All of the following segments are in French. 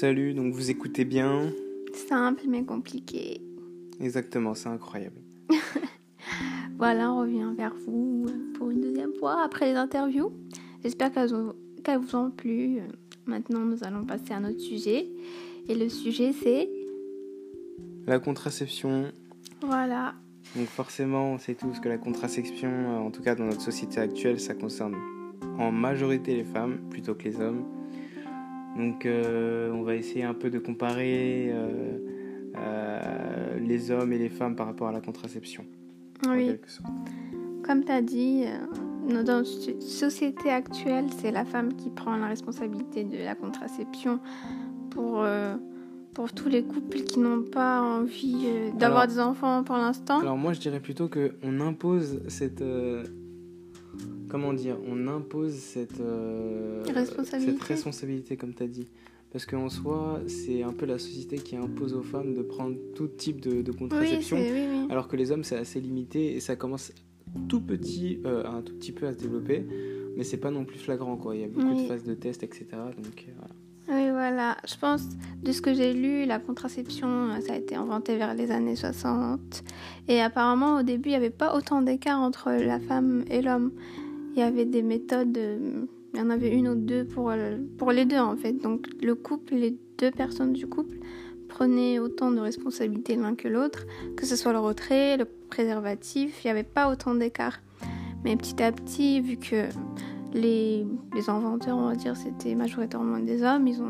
Salut, donc vous écoutez bien Simple mais compliqué. Exactement, c'est incroyable. Voilà, on revient vers vous pour une deuxième fois après les interviews. J'espère qu'elles vous ont plu. Maintenant, nous allons passer à notre sujet. Et le sujet, c'est... La contraception, Voilà. donc forcément on sait tous que la contraception, euh, en tout cas dans notre société actuelle, ça concerne en majorité les femmes plutôt que les hommes. Donc euh, on va essayer un peu de comparer euh, euh, les hommes et les femmes par rapport à la contraception. Oui, comme tu as dit, dans notre so- société actuelle, c'est la femme qui prend la responsabilité de la contraception pour, pour tous les couples qui n'ont pas envie d'avoir des enfants pour l'instant. Alors moi je dirais plutôt que on impose cette comment dire, on impose cette euh, Responsabilité. cette responsabilité comme tu as dit. Parce qu'en soi, c'est un peu la société qui impose aux femmes de prendre tout type de, contraception, c'est... Oui, oui. alors que les hommes c'est assez limité et ça commence tout petit, euh, un tout petit peu à se développer, mais c'est pas non plus flagrant quoi. Il y a beaucoup de phases de tests, etc. Donc voilà. Voilà. Je pense, de ce que j'ai lu, la contraception, euh, ça a été inventé vers les années 60. Et apparemment, au début, il n'y avait pas autant d'écart entre la femme et l'homme. Il y avait des méthodes, euh, il y en avait une ou deux pour, euh, pour les deux, en fait. Donc, le couple, les deux personnes du couple prenaient autant de responsabilités l'un que l'autre, que ce soit le retrait, le préservatif, il n'y avait pas autant d'écart. Mais petit à petit, vu que les, les inventeurs, on va dire, c'était majoritairement des hommes. Ils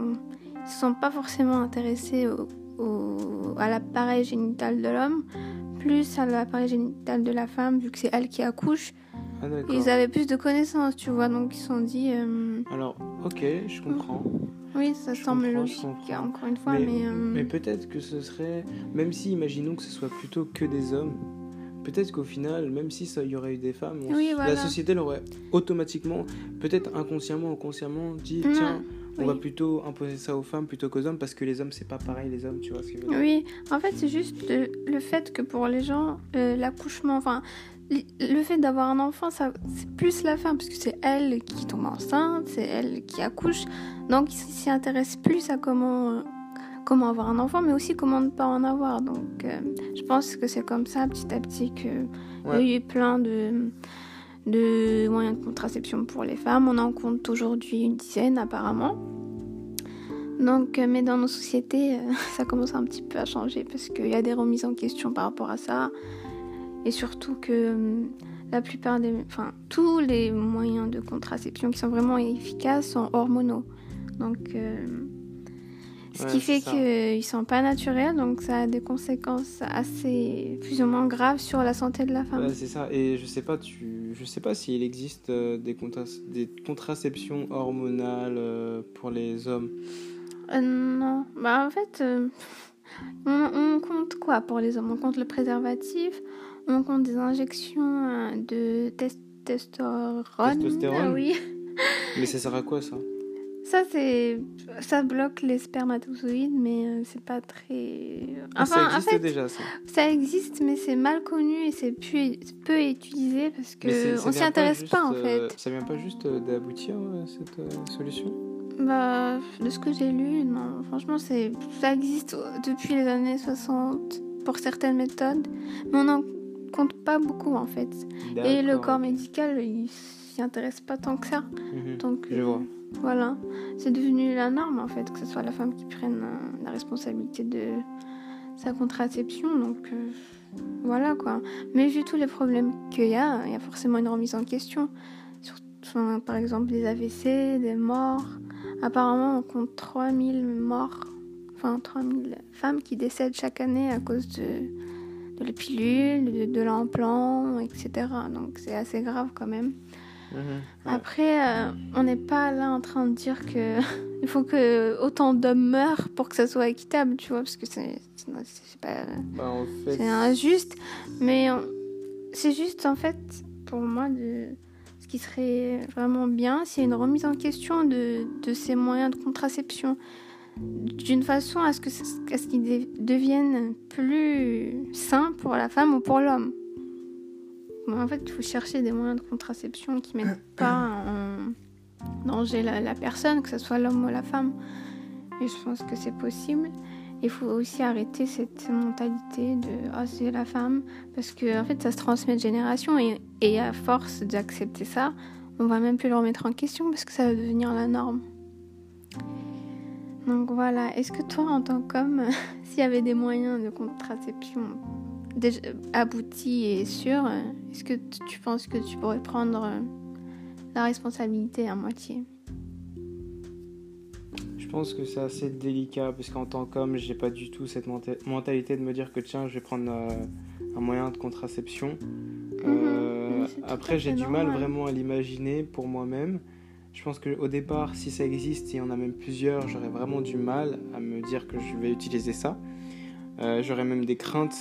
ils se sont pas forcément intéressés au, au- à l'appareil génital de l'homme, plus à l'appareil génital de la femme, vu que c'est elle qui accouche. Ah. Ils avaient plus de connaissances, tu vois, donc ils se sont dit, euh, Alors ok, je comprends. oui, ça Je semble logique, encore une fois, mais mais, euh, mais peut-être que ce serait, même si imaginons que ce soit plutôt que des hommes, peut-être qu'au final, même si ça y aurait eu des femmes, on- Oui, la société l'aurait automatiquement, peut-être inconsciemment ou consciemment dit Mm, tiens, on va plutôt imposer ça aux femmes plutôt qu'aux hommes parce que les hommes c'est pas pareil les hommes, tu vois ce que je veux dire. Oui, en fait, c'est juste le, le fait que pour les gens, euh, l'accouchement, enfin, le fait d'avoir un enfant, ça, c'est plus la femme, parce que c'est elle qui tombe enceinte, c'est elle qui accouche. Donc, ils s'y intéressent plus à comment, euh, comment avoir un enfant, mais aussi comment ne pas en avoir. Donc, euh, je pense que c'est comme ça, petit à petit, qu'il Ouais. y a eu plein de, de moyens de contraception pour les femmes. On en compte aujourd'hui une dizaine, apparemment. Donc, euh, mais dans nos sociétés, euh, ça commence un petit peu à changer parce qu'il y a des remises en question par rapport à ça. Et surtout que la plupart des. Enfin, tous les moyens de contraception qui sont vraiment efficaces sont hormonaux. Donc, ce Ouais, qui fait qu'ils sont pas naturels, donc ça a des conséquences assez plus ou moins graves sur la santé de la femme. Ouais, c'est ça. Et je sais pas, tu, je sais pas s'il existe euh, des, contra- des contraceptions hormonales euh, pour les hommes. Euh, non, bah en fait, euh, on, on compte quoi pour les hommes? On compte le préservatif, on compte des injections de tes- testostérone. Testostérone? Ah oui. Mais ça sert à quoi ça? Ça c'est, ça bloque les spermatozoïdes, mais euh, c'est pas très. Enfin, Ça en existe fait, déjà ça. ça existe, mais c'est mal connu et c'est peu, peu utilisé parce que Mais c'est- ça on s'y intéresse pas en euh, fait. ça vient pas juste euh, d'aboutir euh, cette euh, solution? Bah, de ce que j'ai lu, non. Franchement, ça existe depuis les années 60 pour certaines méthodes, mais on n'en compte pas beaucoup en fait. Et le corps médical, il s'y intéresse pas tant que ça. Mhm. Donc, Je euh, vois. voilà. C'est devenu la norme en fait, que ce soit la femme qui prenne euh, la responsabilité de sa contraception. Donc, euh, voilà quoi. Mais vu tous les problèmes qu'il y a, il y a forcément une remise en question. Sur, enfin, par exemple, des AVC, des morts. Apparemment, on compte 3000 morts, enfin 3000 femmes qui décèdent chaque année à cause de, de la pilule, de, de l'implant, etc. Donc c'est assez grave quand même. Mhm. Ouais. Après, euh, on n'est pas là en train de dire que il faut que autant d'hommes meurent pour que ça soit équitable, tu vois, parce que c'est pas Bah, en fait, c'est injuste, mais on- c'est juste en fait pour moi de ce qui serait vraiment bien, c'est une remise en question de, de ces moyens de contraception d'une façon à ce que ce- à ce qu'ils deviennent plus sains pour la femme ou pour l'homme. Bon, en fait, il faut chercher des moyens de contraception qui mettent pas en danger la, la personne, que ce soit l'homme ou la femme. Et je pense que c'est possible. Il faut aussi arrêter cette mentalité de ah c'est la femme parce que en fait ça se transmet de génération et, et à force d'accepter ça, on va même plus le remettre en question parce que ça va devenir la norme. Donc voilà, est-ce que toi en tant qu'homme, s'il y avait des moyens de contraception déjà aboutis et sûrs, est-ce que tu penses que tu pourrais prendre la responsabilité à moitié? Je pense que c'est assez délicat parce qu'en tant qu'homme, j'ai pas du tout cette mentalité de me dire que tiens, je vais prendre euh, un moyen de contraception. Mhm. Euh, après, j'ai du mal vraiment à l'imaginer pour moi-même. Je pense qu'au départ, si ça existe, il y en a même plusieurs, j'aurais vraiment du mal à me dire que je vais utiliser ça. Euh, j'aurais même des craintes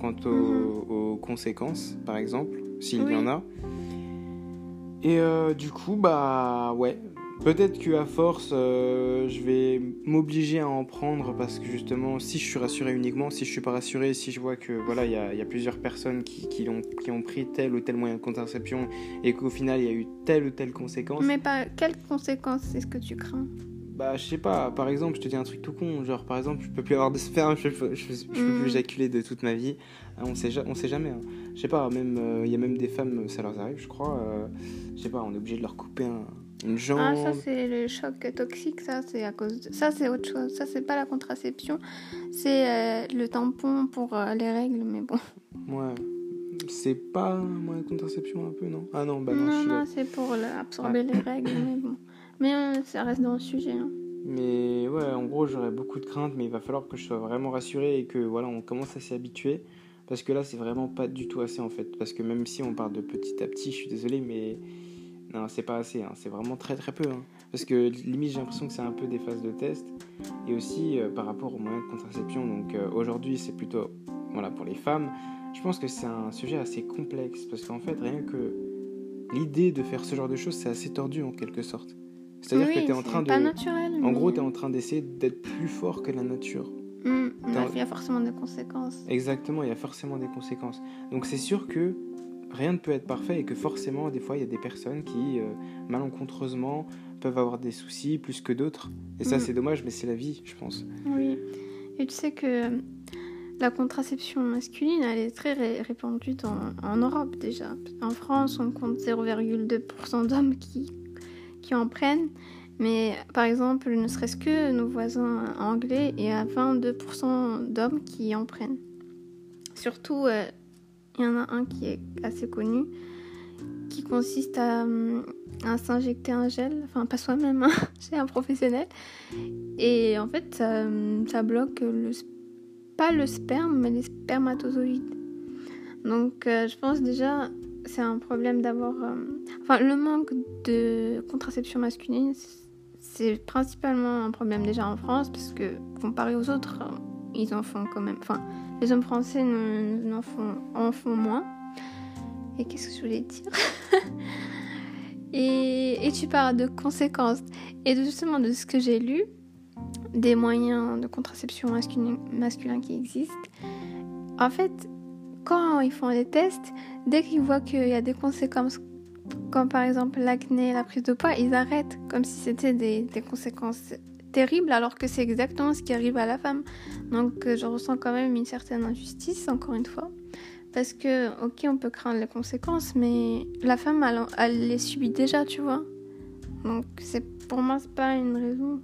quant aux, conséquences, par exemple, s'il y en a. Et du coup, bah ouais, Peut-être qu'à force, euh, je vais m'obliger à en prendre parce que justement, si je suis rassuré uniquement, si je suis pas rassuré, si je vois que voilà, il y, y a, plusieurs personnes qui, qui, ont, qui ont pris tel ou tel moyen de contraception et qu'au final il y a eu telle ou telle conséquence. Mais pas quelles conséquences est-ce que tu crains? Bah, je sais pas, par exemple, je te dis un truc tout con, genre par exemple, je peux plus avoir de sperme, je, peux, je, peux plus mm. éjaculer de toute ma vie. Ah, on sait, on sait jamais. Hein. Je sais pas, même euh, il y a même des femmes, ça leur arrive, je crois. Euh, je sais pas, on est obligé de leur couper un, une jambe. Ah, ça c'est le choc toxique, ça c'est à cause de... Ça c'est autre chose, ça c'est pas la contraception, c'est euh, le tampon pour les règles, mais bon. Ouais. C'est pas moi la contraception un peu, non? Ah non, bah non. Non, non, c'est pour absorber les règles, mais bon. Mais euh, ça reste dans le sujet. Hein. Mais ouais, en gros, j'aurais beaucoup de craintes, mais il va falloir que je sois vraiment rassuré et que voilà, on commence à s'y habituer. Parce que là, c'est vraiment pas du tout assez en fait. Parce que même si on parle de petit à petit, je suis désolé, mais non, c'est pas assez. Hein. C'est vraiment très très peu. Hein. Parce que limite, j'ai l'impression que c'est un peu des phases de test. Et aussi euh, par rapport aux moyens de contraception. Donc euh, aujourd'hui, c'est plutôt voilà, pour les femmes. Je pense que c'est un sujet assez complexe. Parce qu'en fait, rien que l'idée de faire ce genre de choses, c'est assez tordu en quelque sorte. C'est-à-dire que tu es en train de. Pas naturel, en gros, tu es en train d'essayer d'être plus fort que la nature. Hmm, il y a forcément des conséquences. Exactement, il y a forcément des conséquences. Donc c'est sûr que rien ne peut être parfait et que forcément, des fois, il y a des personnes qui, euh, malencontreusement, peuvent avoir des soucis plus que d'autres. Et ça, hmm. c'est dommage, mais c'est la vie, je pense. Oui. Et tu sais que la contraception masculine, elle est très répandue en Europe déjà. En France, on compte 0,2% d'hommes qui qui en prennent. Mais par exemple, ne serait-ce que nos voisins anglais, il y a 22% d'hommes qui en prennent. Surtout, euh, il y en a un qui est assez connu, qui consiste à, à s'injecter un gel, enfin pas soi-même, hein, chez un professionnel. Et en fait, ça, ça bloque le, pas le sperme, mais les spermatozoïdes. Donc euh, je pense déjà, c'est un problème d'avoir. Euh, enfin, le manque de contraception masculine, c'est principalement un problème déjà en France, parce que comparé aux autres, euh, ils en font quand même. Enfin, les hommes français en font, en font moins. Et qu'est-ce que je voulais dire? Et, tu parles de conséquences. Et justement, de ce que j'ai lu, des moyens de contraception masculin, masculin qui existent. En fait, quand ils font des tests, dès qu'ils voient qu'il y a des conséquences, comme par exemple l'acné, la prise de poids, ils arrêtent comme si c'était des, conséquences terribles, alors que c'est exactement ce qui arrive à la femme. Donc euh, je ressens quand même une certaine injustice, encore une fois. Parce que, ok, on peut craindre les conséquences, mais la femme, elle, les subit déjà, tu vois. Donc c'est pour moi, c'est pas une raison.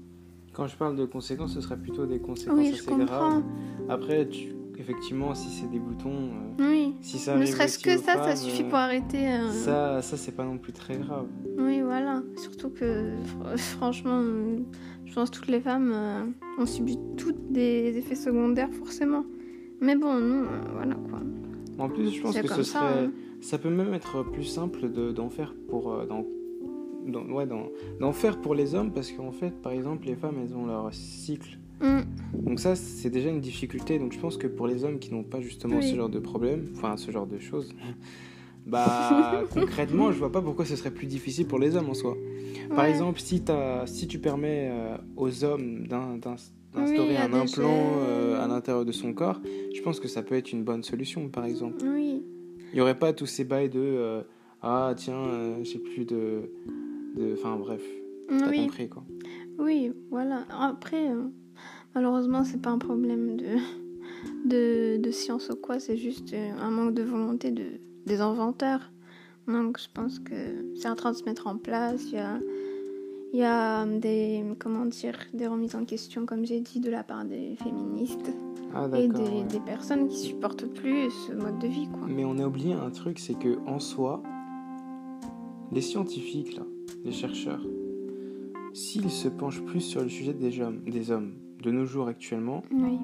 Quand je parle de conséquences, ce serait plutôt des conséquences oui, assez graves. Après, tu, effectivement, si c'est des boutons, euh, oui. si ça ne serait-ce que ça, ça suffit pour arrêter. Euh, ça, ça c'est pas non plus très grave. Oui, voilà. Surtout que, franchement, je pense que toutes les femmes ont subi toutes des effets secondaires, forcément. Mais bon, nous, euh, voilà quoi. En plus, je pense que ce serait. Hein. Ça peut même être plus simple d'en faire pour. Dans, ouais, d'en faire pour les hommes parce qu'en fait, par exemple, les femmes, elles ont leur cycle Mm. Donc ça, c'est déjà une difficulté. Donc je pense que pour les hommes qui n'ont pas justement ce genre de problème, enfin ce genre de choses, bah concrètement, je vois pas pourquoi ce serait plus difficile pour les hommes en soi. Par exemple, si, as, si tu permets euh, aux hommes d'instaurer un implant euh, à l'intérieur de son corps, je pense que ça peut être une bonne solution, par exemple. Oui. Il n'y aurait pas tous ces bails de euh, ah tiens, j'ai plus de, Enfin bref, t'as compris quoi. Oui, voilà. Après, malheureusement, c'est pas un problème de, de, de science ou quoi, c'est juste euh, un manque de volonté de, des inventeurs. Donc, je pense que c'est en train de se mettre en place. Il y a, il y a des, comment dire, des remises en question, comme j'ai dit, de la part des féministes Ah, et des, ouais. des personnes qui supportent plus ce mode de vie, quoi. Mais on a oublié un truc, c'est que en soi, les scientifiques, là, les chercheurs, s'ils se penchent plus sur le sujet des hommes, des hommes de nos jours actuellement, Oui,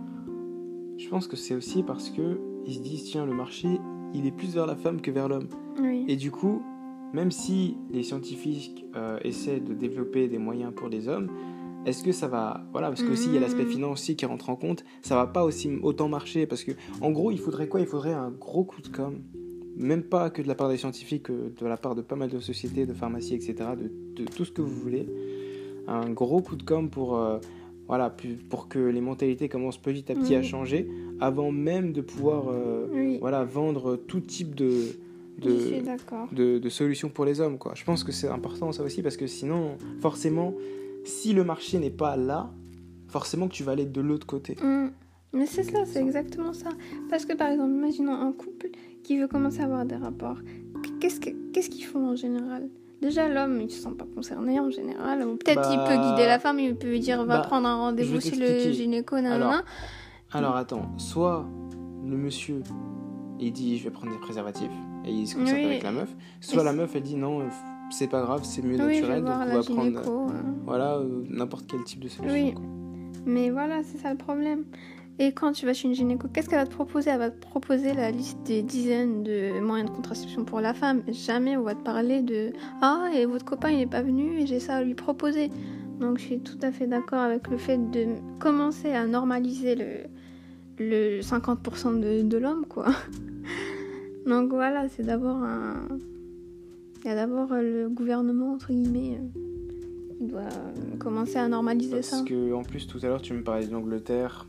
je pense que c'est aussi parce que ils se disent tiens le marché il est plus vers la femme que vers l'homme oui. et du coup même si les scientifiques euh, essaient de développer des moyens pour les hommes est-ce que ça va voilà parce que aussi il y a l'aspect Mhm. financier qui rentre en compte ça va pas aussi autant marcher parce que en gros il faudrait quoi? Il faudrait un gros coup de com même pas que de la part des scientifiques que de la part de pas mal de sociétés de pharmacies etc de, de tout ce que vous voulez un gros coup de com pour euh, voilà pour que les mentalités commencent petit à petit à Mhm. changer avant même de pouvoir euh, Oui, voilà vendre tout type de de, de, de solutions pour les hommes quoi je pense que c'est important ça aussi parce que sinon forcément si le marché n'est pas là forcément que tu vas aller de l'autre côté Mm. Mais c'est ça, c'est exactement ça. Parce que par exemple, imaginons un couple qui veut commencer à avoir des rapports. Qu'est-ce que- qu'est-ce qu'ils font en général? Déjà, l'homme, il se sent pas concerné en général. Ou peut-être il Bah, peut guider la femme, il peut lui dire va bah, prendre un rendez-vous chez le gynéco, nanana. Alors, alors attends soit le monsieur il dit je vais prendre des préservatifs et il se concerte Oui. avec la meuf soit Et la meuf elle dit non euh, c'est pas grave c'est mieux oui, naturel donc on va prendre euh. voilà euh, n'importe quel type de solution Oui. quoi. Mais voilà, c'est ça le problème. Et quand tu vas chez une gynéco, qu'est-ce qu'elle va te proposer? Elle va te proposer la liste des dizaines de moyens de contraception pour la femme. Jamais on va te parler de Ah, et votre copain il n'est pas venu et j'ai ça à lui proposer. Donc je suis tout à fait d'accord avec le fait de commencer à normaliser le, le 50% de, de l'homme, quoi. Donc voilà, c'est d'abord un. Il y a d'abord le gouvernement, entre guillemets, euh, qui doit commencer à normaliser parce ça. que en plus tout à l'heure tu me parlais de l'Angleterre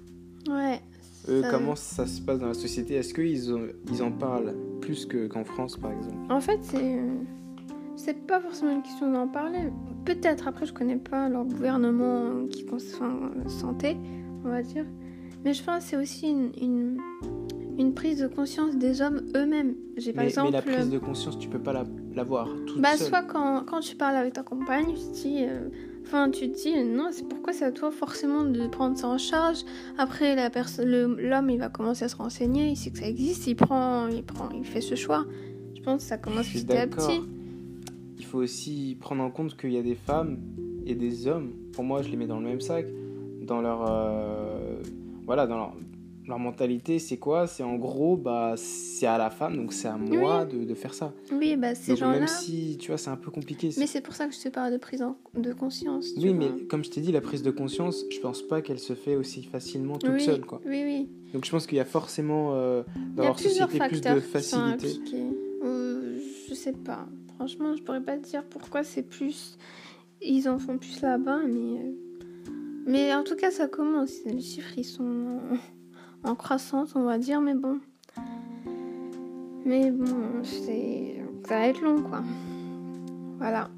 Ouais. Ça- comment ça se passe dans la société? Est-ce qu'ils ils en parlent plus que- qu'en France, par exemple? En fait, c'est euh, c'est pas forcément une question d'en parler. Peut-être après, je connais pas leur gouvernement qui concerne la santé, on va dire. Mais je pense que c'est aussi une, une, une prise de conscience des hommes eux-mêmes. J'ai par mais, exemple. mais la prise de conscience, tu peux pas la- l'avoir toute Bah, seule. soit quand, quand tu parles avec ta compagne, tu te dis, euh, enfin, tu te dis, non, c'est pourquoi c'est à toi forcément de prendre ça en charge. Après, la l'homme, il va commencer à se renseigner, il sait que ça existe, il prend, il prend, il fait ce choix. Je pense que ça commence petit à petit. Il faut aussi prendre en compte qu'il y a des femmes et des hommes. Pour moi, je les mets dans le même sac. Dans leur, euh, voilà, dans leur, leur mentalité, c'est quoi? C'est en gros, bah, c'est à la femme, donc c'est à moi de, de faire ça. Oui, bah, ces gens-là. même si, tu vois, c'est un peu compliqué. Mais c'est pour ça que je te parle de prise de conscience. Oui, vois. mais comme je t'ai dit, la prise de conscience, je pense pas qu'elle se fait aussi facilement toute oui, seule, quoi. Oui, oui. Donc je pense qu'il y a forcément euh, Il dans y a leur plusieurs société plus de qui sont facilité. Euh, je sais pas. Franchement, je pourrais pas te dire pourquoi c'est plus. Ils en font plus là-bas, mais. euh, Mais en tout cas, ça commence. Les chiffres, ils sont en, croissance, on va dire, mais bon. Mais bon, c'est. Ça va être long, quoi. Voilà.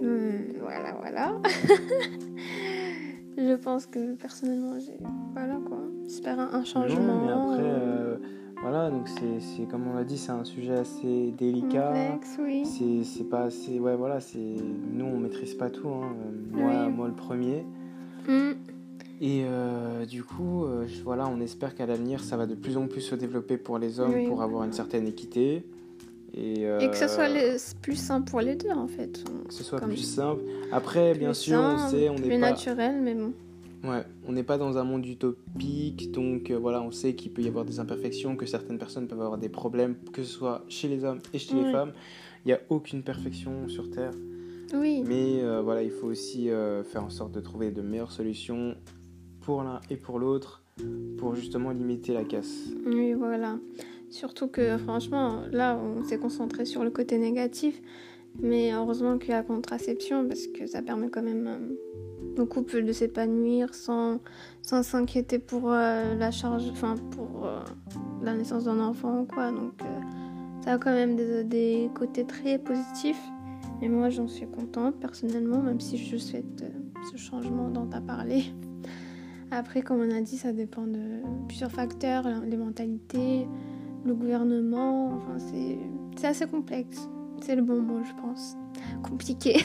Hum, voilà, voilà. Je pense que personnellement, j'ai. Voilà quoi. J'espère un, changement. Non, mais après, euh, voilà, donc c'est, c'est comme on l'a dit, c'est un sujet assez délicat. complexe, oui. C'est, c'est pas assez. Ouais, voilà, c'est. Nous, on maîtrise pas tout, hein. Euh, Moi, Oui. moi, le premier. Mm. Et euh, du coup, euh, voilà, on espère qu'à l'avenir, ça va de plus en plus se développer pour les hommes Oui. pour avoir une certaine équité. Et, Et que ce soit euh, les- plus simple pour les deux en fait. que ce soit comme- plus simple. Après, bien Plus sûr, on sait, on plus n'est pas. naturel, mais bon. Ouais, on n'est pas dans un monde utopique, donc euh, voilà, on sait qu'il peut y avoir des imperfections, que certaines personnes peuvent avoir des problèmes, que ce soit chez les hommes et chez les femmes. Il n'y a aucune perfection sur Terre, Oui. mais euh, voilà, il faut aussi euh, faire en sorte de trouver de meilleures solutions pour l'un et pour l'autre, pour justement limiter la casse. Oui, voilà. Surtout que franchement, là, on s'est concentré sur le côté négatif. Mais heureusement qu'il y a la contraception parce que ça permet quand même euh, au couple de s'épanouir sans sans s'inquiéter pour euh, la charge, enfin pour la naissance d'un enfant ou quoi. Donc ça a quand même des, des côtés très positifs. Et moi, j'en suis contente personnellement, même si je souhaite euh, ce changement dont tu as parlé. Après, comme on a dit, ça dépend de plusieurs facteurs, les mentalités, le gouvernement, enfin, c'est assez complexe. C'est le bon mot, je pense. Compliqué.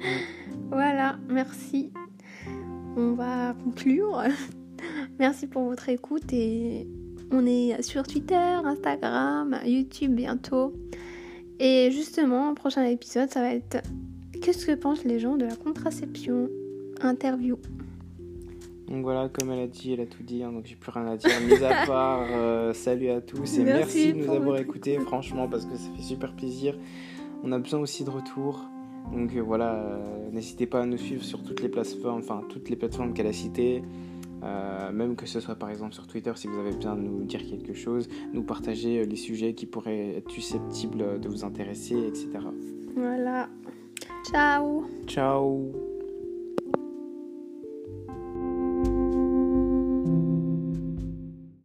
voilà, merci. On va conclure. merci pour votre écoute et on est sur Twitter, Instagram, YouTube bientôt. Et justement, prochain épisode, ça va être Qu'est-ce que pensent les gens de la contraception? Interview. Donc voilà, comme elle a dit, elle a tout dit, hein, donc j'ai plus rien à dire. Mis à part, euh, salut à tous et merci, de nous avoir écoutés, franchement, parce que ça fait super plaisir. On a besoin aussi de retour. Donc euh, voilà, euh, n'hésitez pas à nous suivre sur toutes les plateformes, enfin toutes les plateformes qu'elle a citées. Même que ce soit par exemple sur Twitter si vous avez besoin de nous dire quelque chose, nous partager les sujets qui pourraient être susceptibles de vous intéresser, etc. Voilà. Ciao. Ciao.